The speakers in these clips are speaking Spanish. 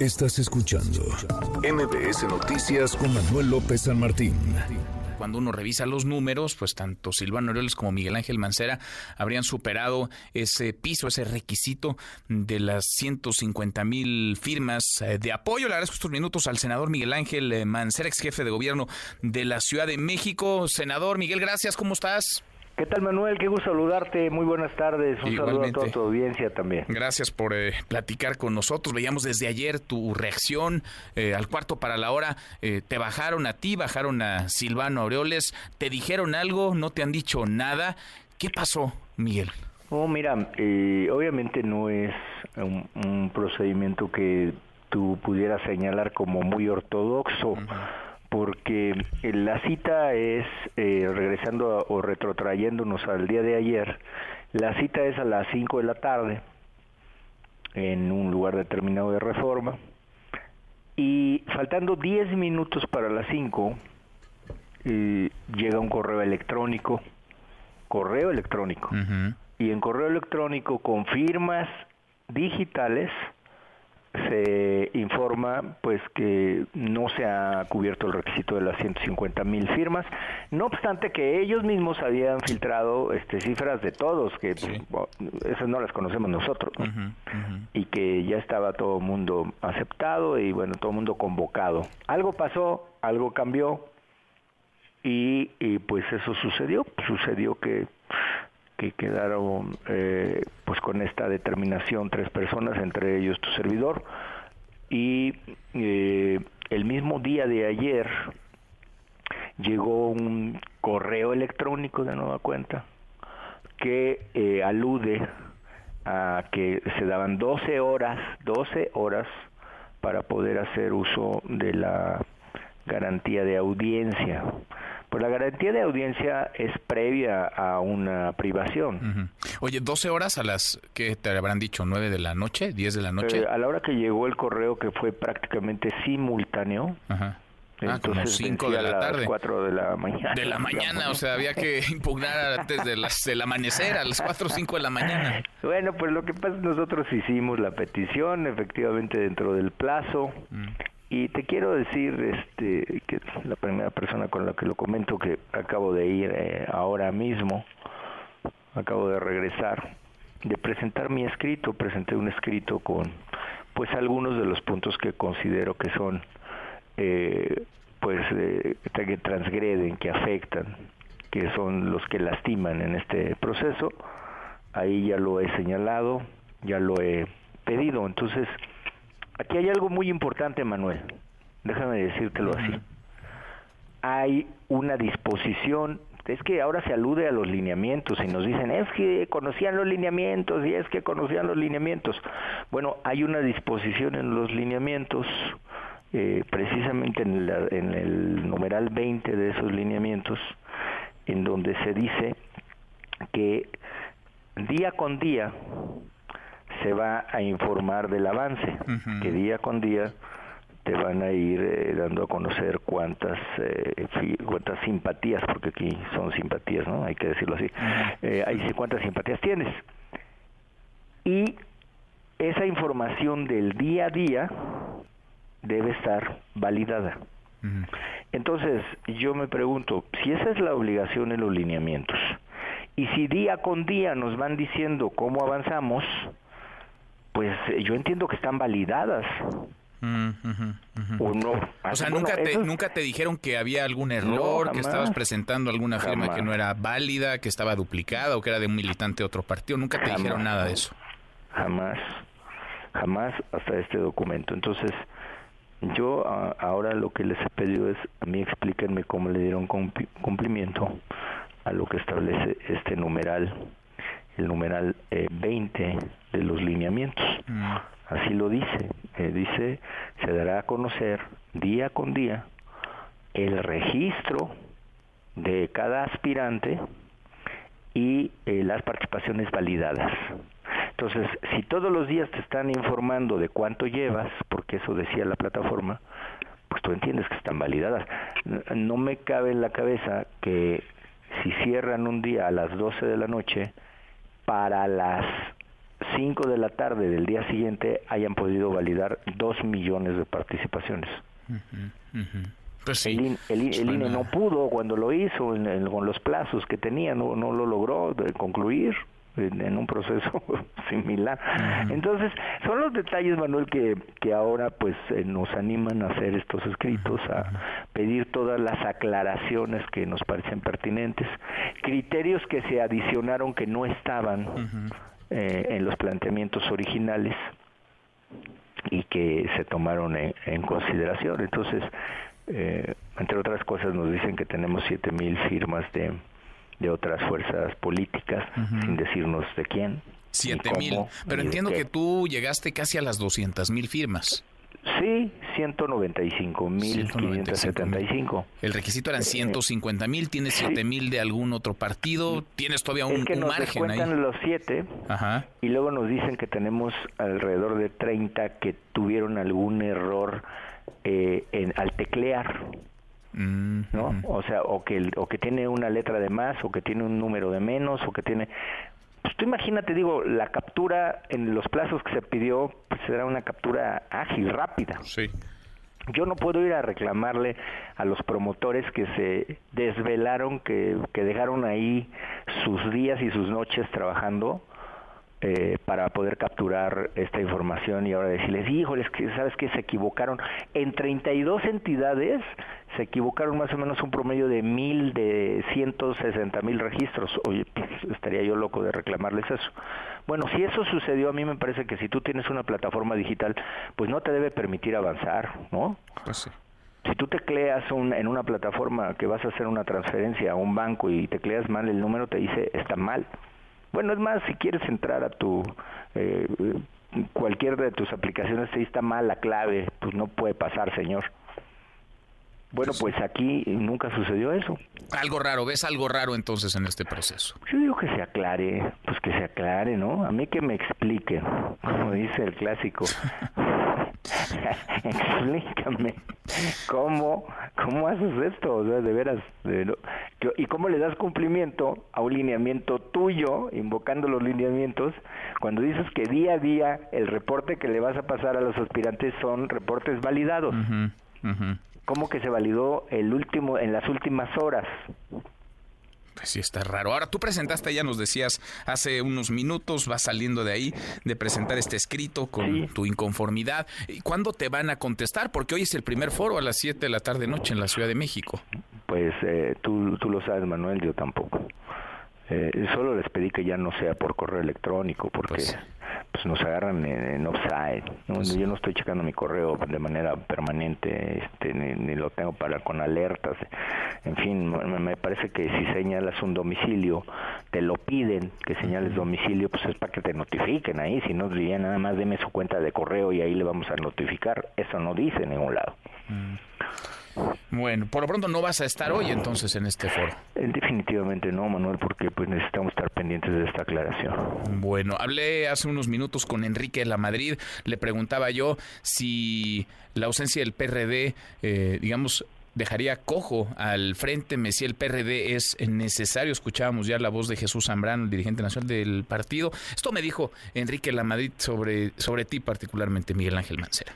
Estás escuchando MBS Noticias con Manuel López San Martín. Cuando uno revisa los números, pues tanto Silvano Aureoles como Miguel Ángel Mancera habrían superado ese piso, ese requisito de las 150 mil firmas eh, de apoyo. Le agradezco estos minutos al senador Miguel Ángel eh, Mancera, ex jefe de gobierno de la Ciudad de México. Senador Miguel, gracias, ¿cómo estás? ¿Qué tal Manuel? Qué gusto saludarte. Muy buenas tardes. Un saludo a toda tu audiencia también. Gracias por eh, platicar con nosotros. Veíamos desde ayer tu reacción eh, al cuarto para la hora. Eh, te bajaron a ti, bajaron a Silvano Aureoles. ¿Te dijeron algo? ¿No te han dicho nada? ¿Qué pasó, Miguel? Oh, mira, obviamente no es un, procedimiento que tú pudieras señalar como muy ortodoxo porque eh, la cita es, eh, regresando o retrotrayéndonos al día de ayer, la cita es a las 5 de la tarde en un lugar determinado de reforma y faltando 10 minutos para las 5 eh, llega un correo electrónico, correo electrónico, y en correo electrónico con firmas digitales, se informa pues que no se ha cubierto el requisito de las 150 mil firmas. No obstante que ellos mismos habían filtrado este cifras de todos que esas no las conocemos nosotros y que ya estaba todo el mundo aceptado y bueno todo el mundo convocado. Algo pasó algo cambió y, y pues eso sucedió. Sucedió que que quedaron eh, pues con esta determinación tres personas, entre ellos tu servidor, y eh, el mismo día de ayer llegó un correo electrónico de nueva cuenta que eh, alude a que se daban 12 horas, 12 horas para poder hacer uso de la garantía de audiencia. Pues la garantía de audiencia es previa a una privación. Oye, 12 horas a las que te habrán dicho, 9 de la noche, 10 de la noche. Eh, a la hora que llegó el correo que fue prácticamente simultáneo. Ajá. Ah, como 5 de la tarde. 4 de la mañana. De la mañana, o sea, había que impugnar antes de las, del amanecer, a las 4 o 5 de la mañana. Bueno, pues lo que pasa es que nosotros hicimos la petición, efectivamente dentro del plazo. Mm. Y te quiero decir, este, que la primera persona con la que lo comento, que acabo de ir eh, ahora mismo, acabo de regresar, de presentar mi escrito, presenté un escrito con, pues, algunos de los puntos que considero que son, eh, pues, eh, que transgreden, que afectan, que son los que lastiman en este proceso. Ahí ya lo he señalado, ya lo he pedido, entonces Aquí hay algo muy importante, Manuel. Déjame decírtelo así. Hay una disposición, es que ahora se alude a los lineamientos y nos dicen, es que conocían los lineamientos y es que conocían los lineamientos. Bueno, hay una disposición en los lineamientos, eh, precisamente en, en el numeral 20 de esos lineamientos, en donde se dice que día con día se va a informar del avance, que día con día te van a ir eh, dando a conocer cuántas eh, cuántas simpatías, porque aquí son simpatías, ¿no? Hay que decirlo así. Eh, hay cuántas simpatías tienes. Y esa información del día a día debe estar validada. Entonces, yo me pregunto, si esa es la obligación en los lineamientos, y si día con día nos van diciendo cómo avanzamos, pues eh, yo entiendo que están validadas. Mm, o no. O sea, nunca, te, nunca te dijeron que había algún error, que estabas presentando alguna firma que no era válida, que estaba duplicada o que era de un militante de otro partido. Nunca te dijeron nada de eso. Jamás, jamás hasta este documento. Entonces, yo ahora lo que les he pedido es, a mí explíquenme cómo le dieron cumplimiento a lo que establece este numeral el numeral 20 eh, de los lineamientos. Mm. Así lo dice. Eh, dice, se dará a conocer día con día el registro de cada aspirante y eh, las participaciones validadas. Entonces, si todos los días te están informando de cuánto llevas, porque eso decía la plataforma, pues tú entiendes que están validadas. No me cabe en la cabeza que si cierran un día a las 12 de la noche, para las 5 de la tarde del día siguiente hayan podido validar 2 millones de participaciones. Pues el, INE no. pudo cuando lo hizo con los plazos que tenía, no, no lo logró concluir en, un proceso similar. Entonces, son los detalles, Manuel, que, que ahora pues eh, nos animan a hacer estos escritos, a pedir todas las aclaraciones que nos parecen pertinentes, criterios que se adicionaron que no estaban eh, en los planteamientos originales y que se tomaron en, consideración. Entonces, eh, entre otras cosas, nos dicen que tenemos siete mil firmas de de otras fuerzas políticas, sin decirnos de quién. Siete mil. Pero entiendo que tú llegaste casi a las doscientas mil firmas. Sí, 195 mil 575. El requisito eran 150 mil, tienes siete mil de algún otro partido, tienes todavía un, es que nos margen ahí. los siete y luego nos dicen que tenemos alrededor de 30 que tuvieron algún error eh, en, al teclear. ¿No? O sea, o que, o que tiene una letra de más, o que tiene un número de menos, o que tiene... Pues tú imagínate, digo, la captura en los plazos que se pidió, pues será una captura ágil, rápida. Sí. Yo no puedo ir a reclamarle a los promotores que se desvelaron, que, que dejaron ahí sus días y sus noches trabajando eh, para poder capturar esta información y ahora decirles, híjoles, que sabes que se equivocaron. En 32 entidades se equivocaron más o menos un promedio de mil, de 160 mil registros. Oye, pues, estaría yo loco de reclamarles eso. Bueno, si eso sucedió, a mí me parece que si tú tienes una plataforma digital, pues no te debe permitir avanzar, ¿no? Pues si tú tecleas un, en una plataforma que vas a hacer una transferencia a un banco y tecleas mal el número, te dice está mal. Bueno, es más, si quieres entrar a tu eh, cualquier de tus aplicaciones, si está mal la clave, pues no puede pasar, señor. Bueno, pues aquí nunca sucedió eso. Algo raro, ¿ves algo raro entonces en este proceso? Yo digo que se aclare, pues que se aclare, ¿no? A mí que me explique, como dice el clásico. Explícame cómo, cómo haces esto, o sea, de veras, y cómo le das cumplimiento a un lineamiento tuyo, invocando los lineamientos, cuando dices que día a día el reporte que le vas a pasar a los aspirantes son reportes validados. ¿Cómo que se validó el último en las últimas horas? Pues sí, está raro. Ahora, tú presentaste, ya nos decías hace unos minutos, vas saliendo de ahí, de presentar este escrito con tu inconformidad. ¿Y cuándo te van a contestar? Porque hoy es el primer foro a las 7 de la tarde noche en la Ciudad de México. Pues eh, tú, tú lo sabes, Manuel, yo tampoco. Eh, solo les pedí que ya no sea por correo electrónico, porque pues, pues nos agarran en, offside. Pues yo no estoy checando mi correo de manera permanente, este, ni, lo tengo para con alertas. En fin, me, parece que si señalas un domicilio, te lo piden que señales domicilio, pues es para que te notifiquen ahí. Si no, dirían nada más deme su cuenta de correo y ahí le vamos a notificar. Eso no dice en ningún lado. Mm. Bueno, por lo pronto no vas a estar hoy entonces en este foro. Eh, definitivamente no, Manuel, porque pues necesitamos estar pendientes de esta aclaración. Bueno, hablé hace unos minutos con Enrique de la Madrid, le preguntaba yo si la ausencia del PRD, eh, digamos, dejaría cojo al frente, me decía el PRD es necesario, escuchábamos ya la voz de Jesús Zambrano, el dirigente nacional del partido. Esto me dijo Enrique de la Madrid sobre, sobre ti particularmente, Miguel Ángel Mancera.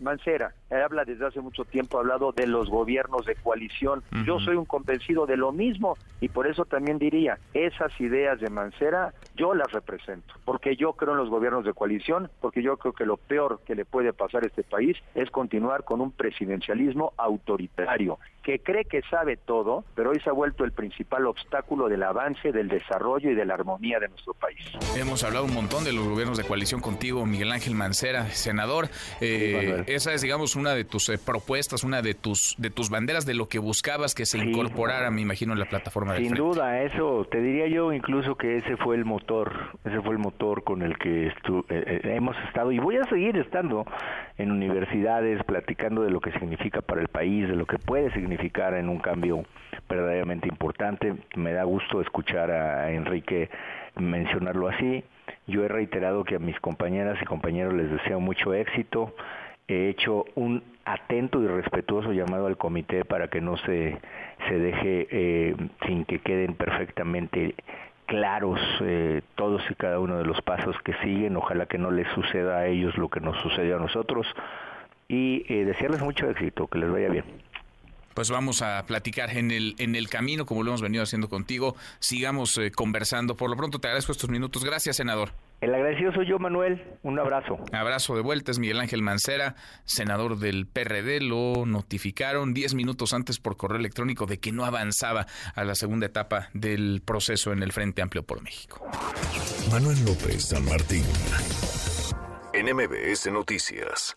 Mancera habla desde hace mucho tiempo, ha hablado de los gobiernos de coalición. Yo soy un convencido de lo mismo y por eso también diría, esas ideas de Mancera yo las represento, porque yo creo en los gobiernos de coalición, porque yo creo que lo peor que le puede pasar a este país es continuar con un presidencialismo autoritario, que cree que sabe todo, pero hoy se ha vuelto el principal obstáculo del avance, del desarrollo y de la armonía de nuestro país. Hemos hablado un montón de los gobiernos de coalición contigo, Miguel Ángel Mancera, senador. Eh, esa es, digamos, una de tus eh, propuestas, una de tus de tus banderas de lo que buscabas que se incorporara, me imagino, en la plataforma de Sin duda, eso te diría yo incluso que ese fue el motor, ese fue el motor con el que eh, eh, hemos estado y voy a seguir estando en universidades platicando de lo que significa para el país, de lo que puede significar en un cambio verdaderamente importante. Me da gusto escuchar a Enrique mencionarlo así. Yo he reiterado que a mis compañeras y compañeros les deseo mucho éxito he hecho un atento y respetuoso llamado al comité para que no se, se deje eh, sin que queden perfectamente claros eh, todos y cada uno de los pasos que siguen. Ojalá que no les suceda a ellos lo que nos sucedió a nosotros. Y eh, desearles mucho éxito, que les vaya bien pues vamos a platicar en el, en el camino, como lo hemos venido haciendo contigo. Sigamos eh, conversando. Por lo pronto te agradezco estos minutos. Gracias, senador. El agradecido soy yo, Manuel. Un abrazo. Abrazo de vuelta. Es Miguel Ángel Mancera, senador del PRD. Lo notificaron diez minutos antes por correo electrónico de que no avanzaba a la segunda etapa del proceso en el Frente Amplio por México. Manuel López San Martín. NMBS Noticias.